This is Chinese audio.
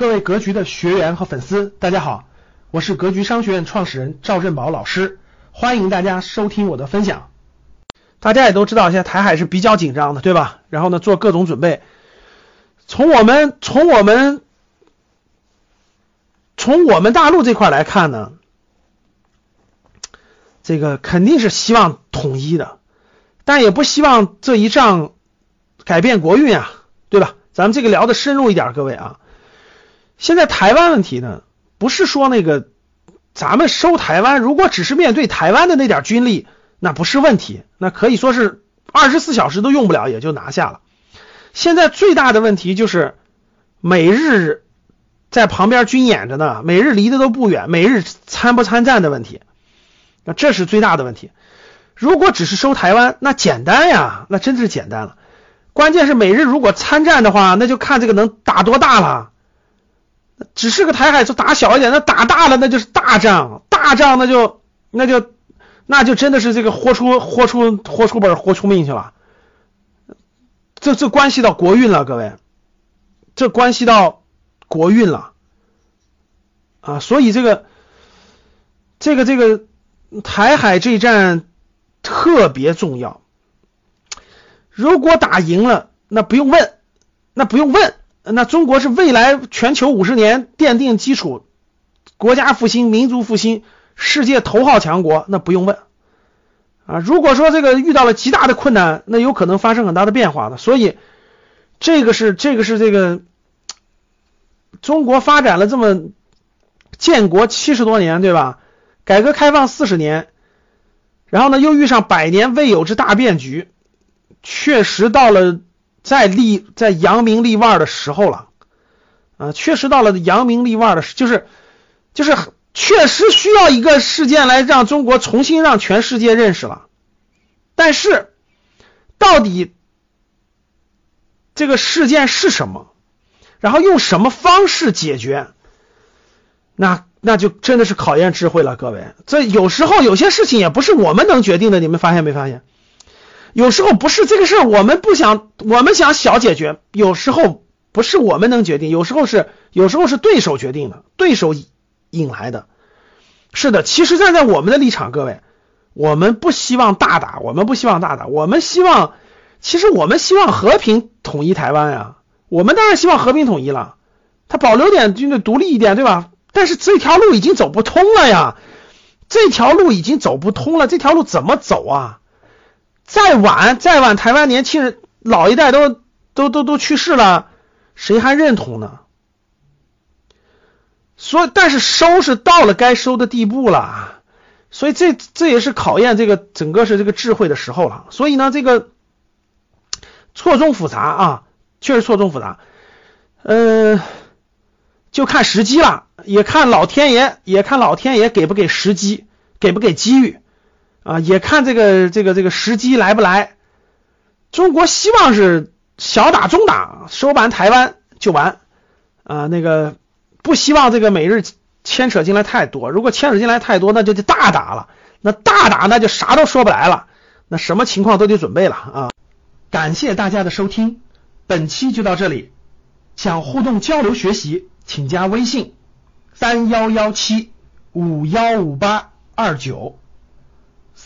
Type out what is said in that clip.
各位格局的学员和粉丝，大家好，我是格局商学院创始人赵振宝老师，欢迎大家收听我的分享。大家也都知道，现在台海是比较紧张的，对吧？然后呢，做各种准备。从我们从我们从我们大陆这块来看呢，这个肯定是希望统一的，但也不希望这一仗改变国运啊，对吧？咱们这个聊的深入一点，各位啊。现在台湾问题呢，不是说那个咱们收台湾，如果只是面对台湾的那点军力，那不是问题，那可以说是二十四小时都用不了也就拿下了。现在最大的问题就是美日在旁边军演着呢，美日离得都不远，美日参不参战的问题，那这是最大的问题。如果只是收台湾，那简单呀，那真是简单了。关键是美日如果参战的话，那就看这个能打多大了。只是个台海，就打小一点，那打大了那就是大仗，大仗那就那就那就真的是这个豁出豁出豁出本豁出命去了，这这关系到国运了，各位，这关系到国运了。啊，所以这个这个这个台海这一战特别重要，如果打赢了，那不用问，那不用问。那中国是未来全球五十年奠定基础，国家复兴、民族复兴、世界头号强国，那不用问啊。如果说这个遇到了极大的困难，那有可能发生很大的变化的。所以，这个是这个是这个中国发展了这么建国七十多年，对吧？改革开放四十年，然后呢，又遇上百年未有之大变局，确实到了。在立在扬名立万的时候了，啊，确实到了扬名立万的，就是就是确实需要一个事件来让中国重新让全世界认识了。但是，到底这个事件是什么？然后用什么方式解决？那那就真的是考验智慧了，各位。这有时候有些事情也不是我们能决定的，你们发现没发现？有时候不是这个事儿，我们不想，我们想小解决。有时候不是我们能决定，有时候是，有时候是对手决定的，对手引来的。是的，其实站在我们的立场，各位，我们不希望大打，我们不希望大打，我们希望，其实我们希望和平统一台湾呀。我们当然希望和平统一了，他保留点军队独立一点，对吧？但是这条路已经走不通了呀，这条路已经走不通了，这条路怎么走啊？再晚，再晚，台湾年轻人老一代都都都都去世了，谁还认同呢？所以，但是收是到了该收的地步了，所以这这也是考验这个整个是这个智慧的时候了。所以呢，这个错综复杂啊，确实错综复杂，嗯，就看时机了，也看老天爷，也看老天爷给不给时机，给不给机遇。啊，也看这个这个这个时机来不来。中国希望是小打中打，收完台湾就完。啊，那个不希望这个美日牵扯进来太多。如果牵扯进来太多，那就就大打了。那大打那就啥都说不来了。那什么情况都得准备了啊！感谢大家的收听，本期就到这里。想互动交流学习，请加微信三幺幺七五幺五八二九。